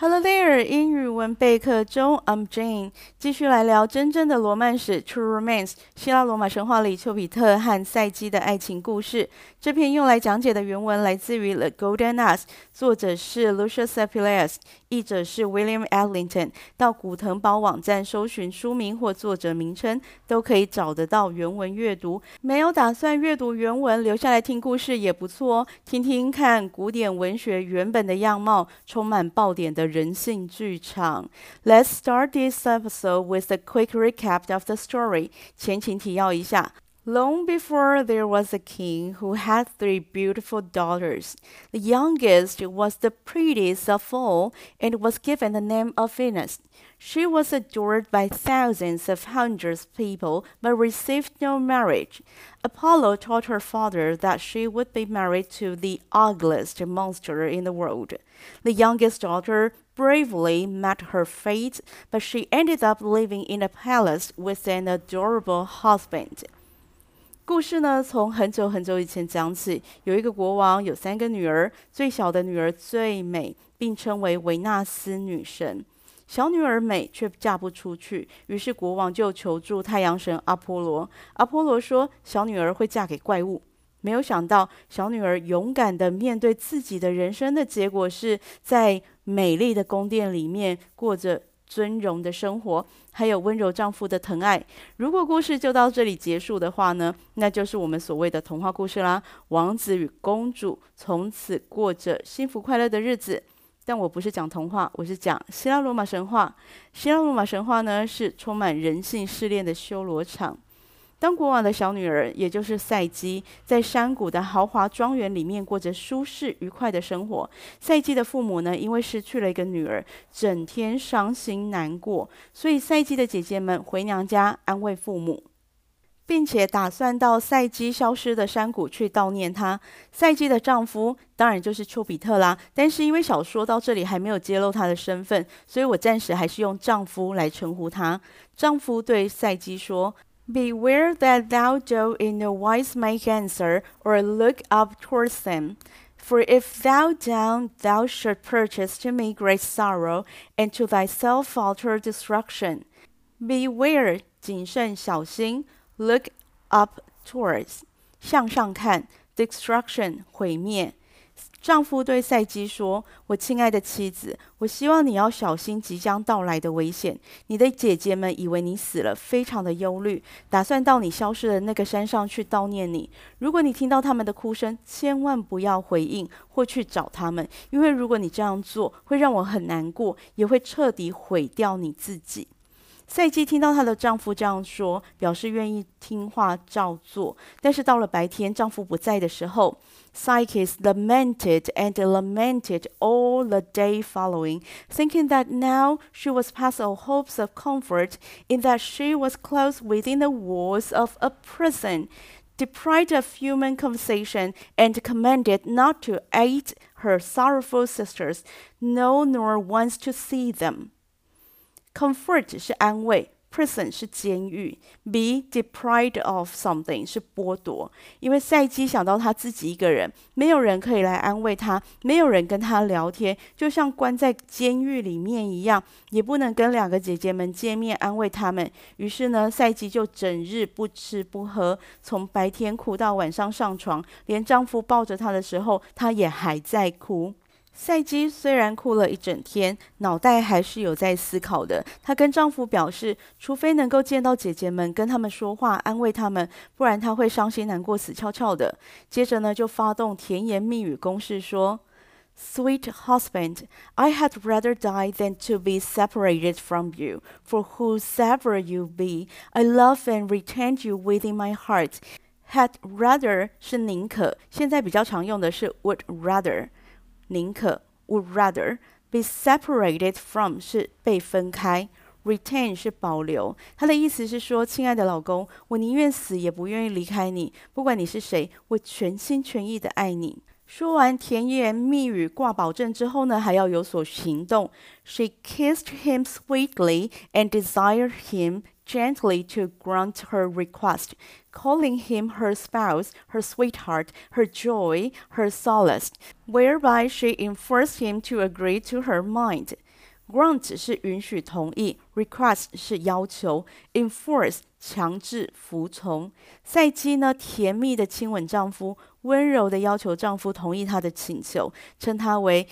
Hello there，英语文备课中，I'm Jane，继续来聊真正的罗曼史 （True Romance），希腊罗马神话里丘比特和赛姬的爱情故事。这篇用来讲解的原文来自于《The Golden Ass》，作者是 Lucius Apuleius，译者是 William Ellington。到古腾堡网站搜寻书名或作者名称，都可以找得到原文阅读。没有打算阅读原文，留下来听故事也不错哦，听听看古典文学原本的样貌，充满爆点的人性剧场。Let's start this episode with a quick recap of the story。前情提要一下。 Long before there was a king who had three beautiful daughters. The youngest was the prettiest of all and was given the name of Venus. She was adored by thousands of hundreds of people but received no marriage. Apollo told her father that she would be married to the ugliest monster in the world. The youngest daughter bravely met her fate, but she ended up living in a palace with an adorable husband. 故事呢，从很久很久以前讲起。有一个国王，有三个女儿，最小的女儿最美，并称为维纳斯女神。小女儿美，却嫁不出去，于是国王就求助太阳神阿波罗。阿波罗说，小女儿会嫁给怪物。没有想到，小女儿勇敢地面对自己的人生的结果，是在美丽的宫殿里面过着。尊荣的生活，还有温柔丈夫的疼爱。如果故事就到这里结束的话呢，那就是我们所谓的童话故事啦。王子与公主从此过着幸福快乐的日子。但我不是讲童话，我是讲希腊罗马神话。希腊罗马神话呢，是充满人性试炼的修罗场。当国王的小女儿，也就是赛姬，在山谷的豪华庄园里面过着舒适愉快的生活。赛姬的父母呢，因为失去了一个女儿，整天伤心难过，所以赛姬的姐姐们回娘家安慰父母，并且打算到赛姬消失的山谷去悼念她。赛姬的丈夫当然就是丘比特啦，但是因为小说到这里还没有揭露他的身份，所以我暂时还是用丈夫来称呼他。丈夫对赛姬说。Beware that thou do in no wise make answer, or look up towards them. For if thou do, thou shalt purchase to me great sorrow, and to thyself utter destruction. Beware，谨慎小心；look up towards，向上看；destruction，毁灭。 丈夫对赛姬说：“我亲爱的妻子，我希望你要小心即将到来的危险。你的姐姐们以为你死了，非常的忧虑，打算到你消失的那个山上去悼念你。如果你听到他们的哭声，千万不要回应或去找他们，因为如果你这样做，会让我很难过，也会彻底毁掉你自己。”赛姬听到她的丈夫这样说，表示愿意听话照做。但是到了白天，丈夫不在的时候，Psyche lamented and lamented all the day following, thinking that now she was past all hopes of comfort, in that she was closed within the walls of a prison, deprived of human conversation, and commanded not to aid her sorrowful sisters, no, nor once to see them. Comfort 是安慰，prison 是监狱，be deprived of something 是剥夺。因为赛姬想到她自己一个人，没有人可以来安慰她，没有人跟她聊天，就像关在监狱里面一样，也不能跟两个姐姐们见面安慰她们。于是呢，赛姬就整日不吃不喝，从白天哭到晚上上床，连丈夫抱着她的时候，她也还在哭。赛姬虽然哭了一整天，脑袋还是有在思考的。她跟丈夫表示，除非能够见到姐姐们，跟他们说话，安慰他们，不然她会伤心难过，死翘翘的。接着呢，就发动甜言蜜语攻势，说：“Sweet husband, I had rather die than to be separated from you. For whosoever you be, I love and retain you within my heart. Had rather 是宁可，现在比较常用的是 would rather。”宁可 would rather be separated from 是被分开，retain 是保留。他的意思是说，亲爱的老公，我宁愿死也不愿意离开你，不管你是谁，我全心全意的爱你。说完甜言蜜语挂保证之后呢，还要有所行动。She kissed him sweetly and desired him gently to grant her request, calling him her spouse, her sweetheart, her joy, her solace, whereby she enforced him to agree to her mind. Grant 是允许、同意，request 是要求，enforce 强制、服从。赛姬呢，甜蜜的亲吻丈夫，温柔的要求丈夫同意她的请求，称他为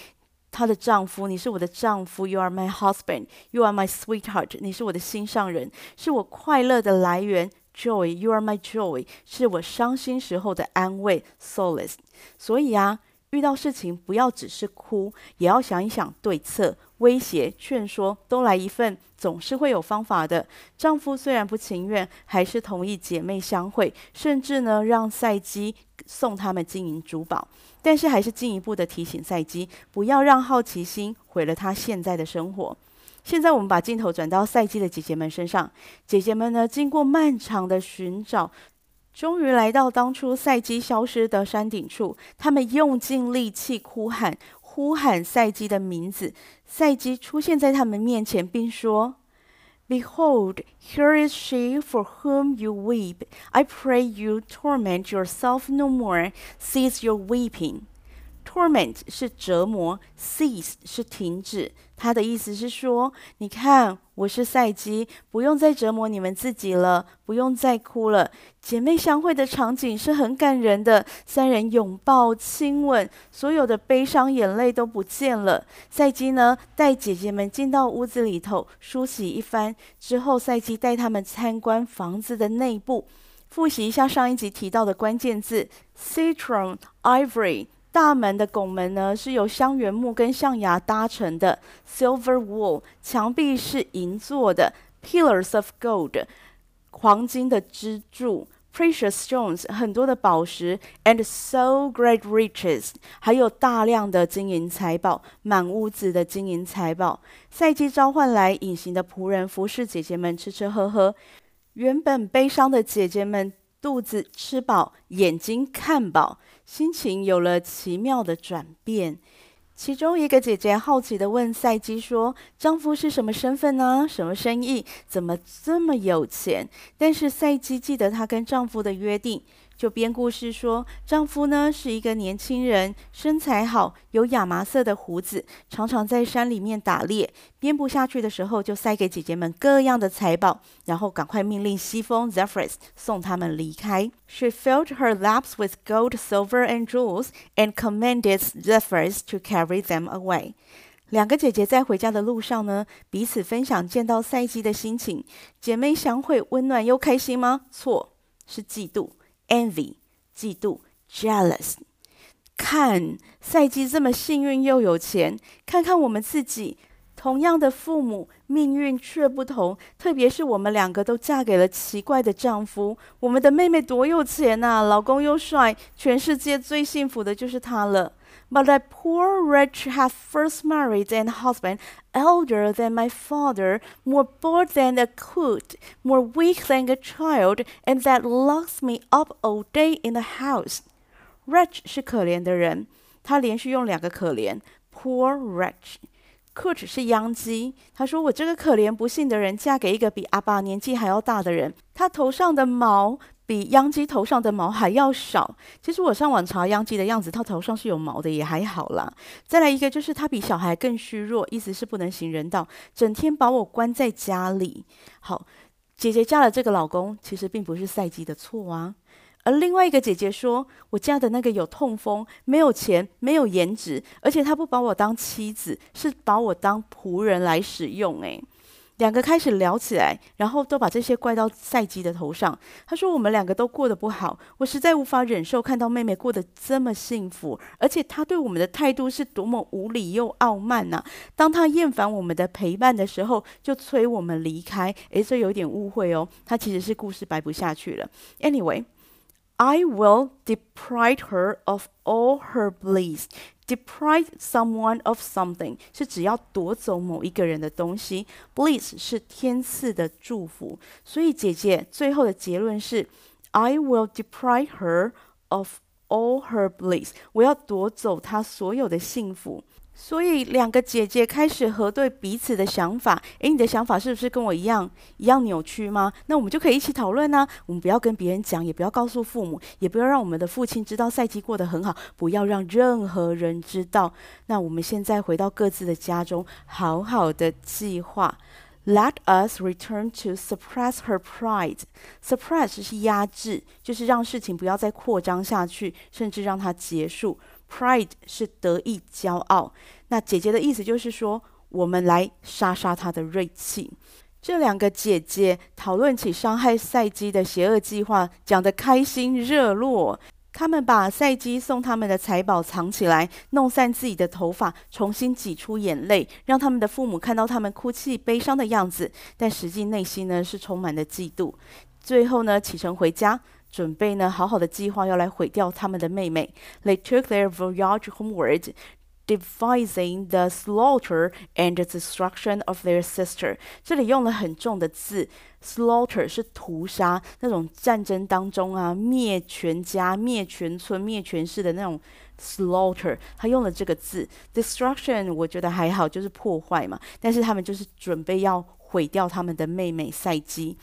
她的丈夫。你是我的丈夫，You are my husband. You are my sweetheart. 你是我的心上人，是我快乐的来源。Joy, you are my joy. 是我伤心时候的安慰。Solace. 所以啊。遇到事情不要只是哭，也要想一想对策、威胁、劝说，都来一份，总是会有方法的。丈夫虽然不情愿，还是同意姐妹相会，甚至呢让赛姬送他们金银珠宝，但是还是进一步的提醒赛姬，不要让好奇心毁了她现在的生活。现在我们把镜头转到赛姬的姐姐们身上，姐姐们呢经过漫长的寻找。终于来到当初赛基消失的山顶处，他们用尽力气呼喊，呼喊赛基的名字。赛基出现在他们面前，并说：“Behold, here is she for whom you weep. I pray you torment yourself no more. Cease your weeping.” Torment 是折磨，cease 是停止。他的意思是说，你看，我是赛姬，不用再折磨你们自己了，不用再哭了。姐妹相会的场景是很感人的，三人拥抱、亲吻，所有的悲伤眼泪都不见了。赛姬呢，带姐姐们进到屋子里头，梳洗一番之后，赛姬带他们参观房子的内部，复习一下上一集提到的关键字：citron、ivory。大门的拱门呢，是由香原木跟象牙搭成的，silver wall，墙壁是银做的，pillars of gold，黄金的支柱，precious stones，很多的宝石，and so great riches，还有大量的金银财宝，满屋子的金银财宝。赛季召唤来隐形的仆人，服侍姐姐们吃吃喝喝。原本悲伤的姐姐们，肚子吃饱，眼睛看饱。心情有了奇妙的转变。其中一个姐姐好奇的问赛基说：“丈夫是什么身份呢？什么生意？怎么这么有钱？”但是赛基记得她跟丈夫的约定。就编故事说，丈夫呢是一个年轻人，身材好，有亚麻色的胡子，常常在山里面打猎。编不下去的时候，就塞给姐姐们各样的财宝，然后赶快命令西风 Zephyrus 送他们离开。She filled her laps with gold, silver, and jewels, and commanded Zephyrus to carry them away。两个姐姐在回家的路上呢，彼此分享见到赛姬的心情。姐妹相会，温暖又开心吗？错，是嫉妒。Envy，嫉妒；jealous，看赛季这么幸运又有钱，看看我们自己，同样的父母，命运却不同。特别是我们两个都嫁给了奇怪的丈夫。我们的妹妹多有钱呐，老公又帅，全世界最幸福的就是她了。But that poor wretch has first married an husband elder than my father, more bored than a coot, more weak than a child, and that locks me up all day in the house. Wretch 是可怜的人，他连续用两个可怜。Poor wretch. Coot 是秧鸡，他说我这个可怜不幸的人嫁给一个比阿爸年纪还要大的人，他头上的毛。 比秧鸡头上的毛还要少。其实我上网查秧鸡的样子，它头上是有毛的，也还好啦。再来一个，就是它比小孩更虚弱，意思是不能行人道，整天把我关在家里。好，姐姐嫁了这个老公，其实并不是赛姬的错啊。而另外一个姐姐说，我嫁的那个有痛风，没有钱，没有颜值，而且他不把我当妻子，是把我当仆人来使用，诶。两个开始聊起来，然后都把这些怪到赛姬的头上。他说：“我们两个都过得不好，我实在无法忍受看到妹妹过得这么幸福，而且她对我们的态度是多么无理又傲慢呐！当她厌烦我们的陪伴的时候，就催我们离开。诶，这有点误会哦，她其实是故事摆不下去了。Anyway。” I will deprive her of all her bliss. Deprive someone of something 是只要夺走某一个人的东西，bliss 是天赐的祝福。所以姐姐最后的结论是：I will deprive her of all her bliss。我要夺走她所有的幸福。 所以两个姐姐开始核对彼此的想法。诶，你的想法是不是跟我一样一样扭曲吗？那我们就可以一起讨论呢。我们不要跟别人讲，也不要告诉父母，也不要让我们的父亲知道赛季过得很好，不要让任何人知道。那我们现在回到各自的家中，好好的计划。Let us return to suppress her pride. Suppress 是压制，就是让事情不要再扩张下去，甚至让它结束。Pride 是得意、骄傲。那姐姐的意思就是说，我们来杀杀她的锐气。这两个姐姐讨论起伤害赛姬的邪恶计划，讲得开心热络。他们把赛基送他们的财宝藏起来，弄散自己的头发，重新挤出眼泪，让他们的父母看到他们哭泣悲伤的样子。但实际内心呢，是充满了嫉妒。最后呢，启程回家。准备呢，好好的计划要来毁掉他们的妹妹。They took their voyage homeward, devising the slaughter and destruction of their sister。这里用了很重的字，slaughter 是屠杀，那种战争当中啊，灭全家、灭全村、灭全市的那种 slaughter。他用了这个字，destruction 我觉得还好，就是破坏嘛。但是他们就是准备要毁掉他们的妹妹赛姬。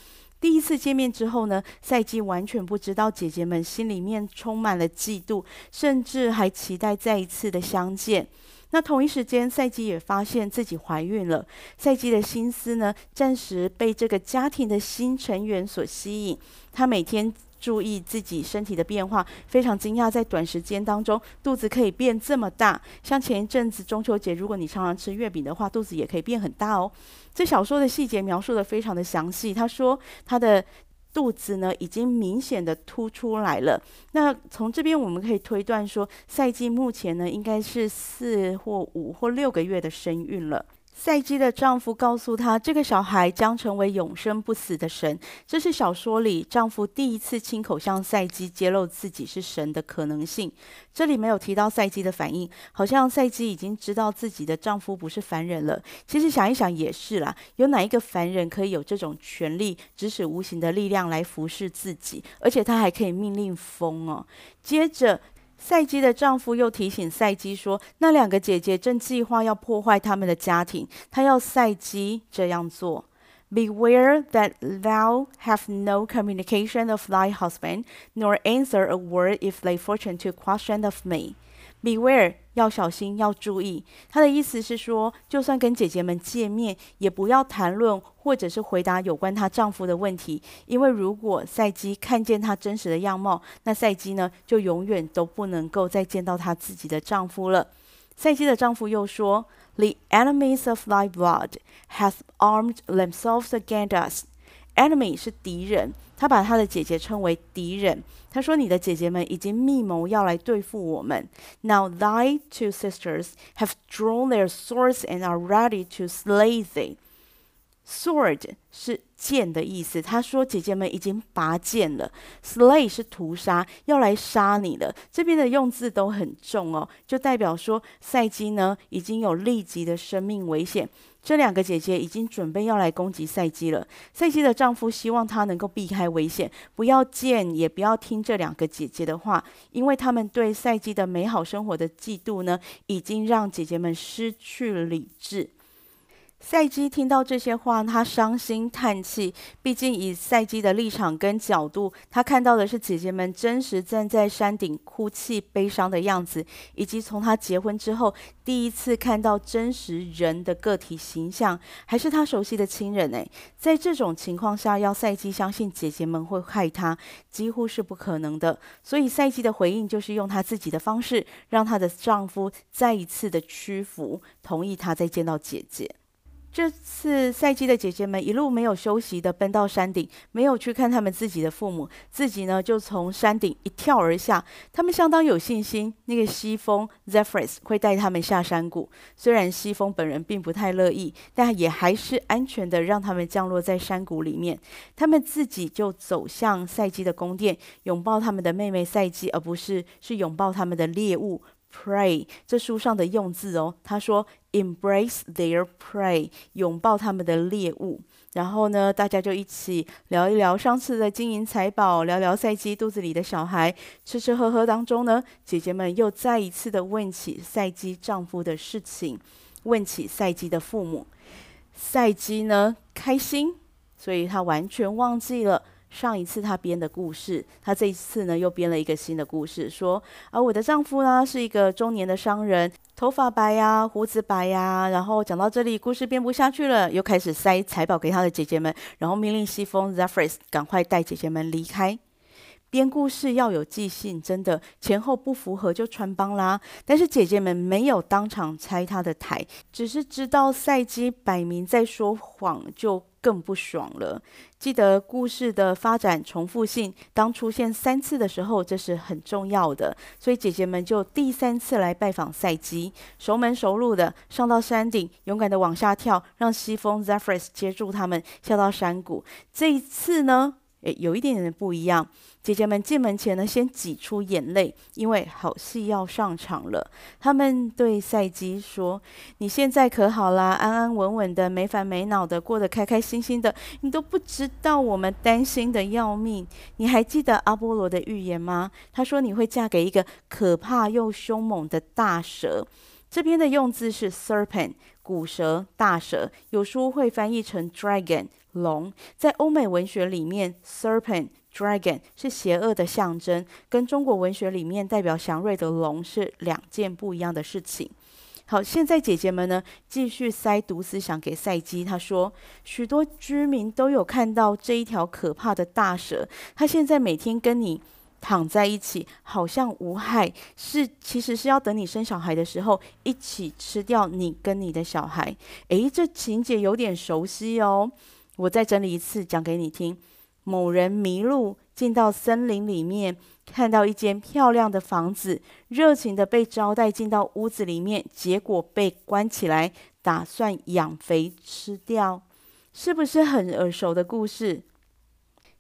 第一次见面之后呢，赛季完全不知道姐姐们心里面充满了嫉妒，甚至还期待再一次的相见。那同一时间，赛季也发现自己怀孕了。赛季的心思呢，暂时被这个家庭的新成员所吸引。她每天。注意自己身体的变化，非常惊讶，在短时间当中肚子可以变这么大。像前一阵子中秋节，如果你常常吃月饼的话，肚子也可以变很大哦。这小说的细节描述得非常的详细。他说他的肚子呢已经明显的凸出来了。那从这边我们可以推断说，赛季目前呢应该是四或五或六个月的身孕了。赛姬的丈夫告诉她，这个小孩将成为永生不死的神。这是小说里丈夫第一次亲口向赛姬揭露自己是神的可能性。这里没有提到赛姬的反应，好像赛姬已经知道自己的丈夫不是凡人了。其实想一想也是啦，有哪一个凡人可以有这种权力，指使无形的力量来服侍自己，而且他还可以命令风哦。接着。赛姬的丈夫又提醒赛姬说：“那两个姐姐正计划要破坏他们的家庭，他要赛姬这样做。Beware that thou have no communication of thy husband, nor answer a word if they fortune to question of me. Beware，要小心，要注意。他的意思是说，就算跟姐姐们见面，也不要谈论或者是回答有关她丈夫的问题，因为如果赛姬看见她真实的样貌，那赛姬呢，就永远都不能够再见到她自己的丈夫了。赛姬的丈夫又说：“The enemies of thy blood have armed themselves against us。” Enemy 是敌人，他把他的姐姐称为敌人。他说：“你的姐姐们已经密谋要来对付我们。Now thy two sisters have drawn their swords and are ready to slay thee。” Sword 是剑的意思。他说：“姐姐们已经拔剑了。”Slay 是屠杀，要来杀你了。这边的用字都很重哦，就代表说赛姬呢已经有立即的生命危险。这两个姐姐已经准备要来攻击赛姬了。赛姬的丈夫希望她能够避开危险，不要见，也不要听这两个姐姐的话，因为他们对赛姬的美好生活的嫉妒呢，已经让姐姐们失去了理智。赛姬听到这些话，她伤心叹气。毕竟以赛姬的立场跟角度，她看到的是姐姐们真实站在山顶哭泣悲伤的样子，以及从她结婚之后第一次看到真实人的个体形象，还是她熟悉的亲人。诶，在这种情况下，要赛姬相信姐姐们会害她，几乎是不可能的。所以赛姬的回应就是用她自己的方式，让她的丈夫再一次的屈服，同意她再见到姐姐。这次赛姬的姐姐们一路没有休息的奔到山顶，没有去看他们自己的父母，自己呢就从山顶一跳而下。他们相当有信心，那个西风 Zephyrus 会带他们下山谷。虽然西风本人并不太乐意，但也还是安全的让他们降落在山谷里面。他们自己就走向赛姬的宫殿，拥抱他们的妹妹赛姬，而不是是拥抱他们的猎物。Prey 这书上的用字哦，他说 embrace their prey，拥抱他们的猎物。然后呢，大家就一起聊一聊上次的金银财宝，聊聊赛姬肚子里的小孩。吃吃喝喝当中呢，姐姐们又再一次的问起赛姬丈夫的事情，问起赛姬的父母。赛姬呢，开心，所以她完全忘记了。上一次他编的故事，他这一次呢又编了一个新的故事，说啊，我的丈夫呢是一个中年的商人，头发白呀，胡子白呀。然后讲到这里，故事编不下去了，又开始塞财宝给他的姐姐们，然后命令西风 Zephyrs 赶快带姐姐们离开。编故事要有记性，真的前后不符合就穿帮啦。但是姐姐们没有当场拆他的台，只是知道赛姬摆明在说谎，就更不爽了。记得故事的发展重复性，当出现三次的时候，这是很重要的。所以姐姐们就第三次来拜访赛基，熟门熟路的上到山顶，勇敢的往下跳，让西风 Zephyrus 接住他们，下到山谷。这一次呢，诶，有一点点的不一样。姐姐们进门前呢，先挤出眼泪，因为好戏要上场了。他们对赛姬说：“你现在可好啦？安安稳稳的，没烦没恼的，过得开开心心的。你都不知道我们担心的要命。你还记得阿波罗的预言吗？他说你会嫁给一个可怕又凶猛的大蛇。这边的用字是 serpent，古蛇、大蛇，有书会翻译成 dragon，龙。在欧美文学里面，serpent。” Dragon 是邪恶的象征，跟中国文学里面代表祥瑞的龙是两件不一样的事情。好，现在姐姐们呢，继续塞毒思想给赛姬。她说，许多居民都有看到这一条可怕的大蛇，它现在每天跟你躺在一起，好像无害，是其实是要等你生小孩的时候一起吃掉你跟你的小孩。诶，这情节有点熟悉哦，我再整理一次讲给你听。某人迷路，进到森林里面，看到一间漂亮的房子，热情的被招待进到屋子里面，结果被关起来，打算养肥吃掉，是不是很耳熟的故事？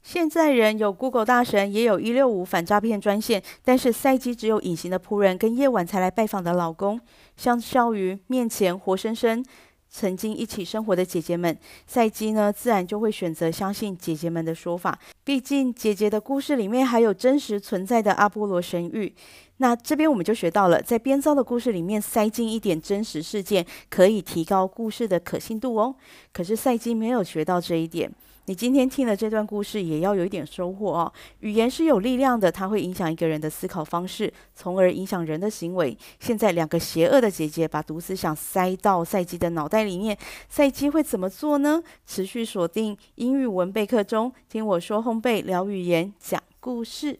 现在人有 Google 大神，也有一六五反诈骗专线，但是赛姬只有隐形的仆人跟夜晚才来拜访的老公，相较于面前活生生。曾经一起生活的姐姐们，赛基呢，自然就会选择相信姐姐们的说法。毕竟姐姐的故事里面还有真实存在的阿波罗神域。那这边我们就学到了，在编造的故事里面塞进一点真实事件，可以提高故事的可信度哦。可是赛基没有学到这一点。你今天听了这段故事，也要有一点收获哦。语言是有力量的，它会影响一个人的思考方式，从而影响人的行为。现在两个邪恶的姐姐把毒思想塞到赛姬的脑袋里面，赛姬会怎么做呢？持续锁定英语文备课中，听我说烘焙聊语言讲故事。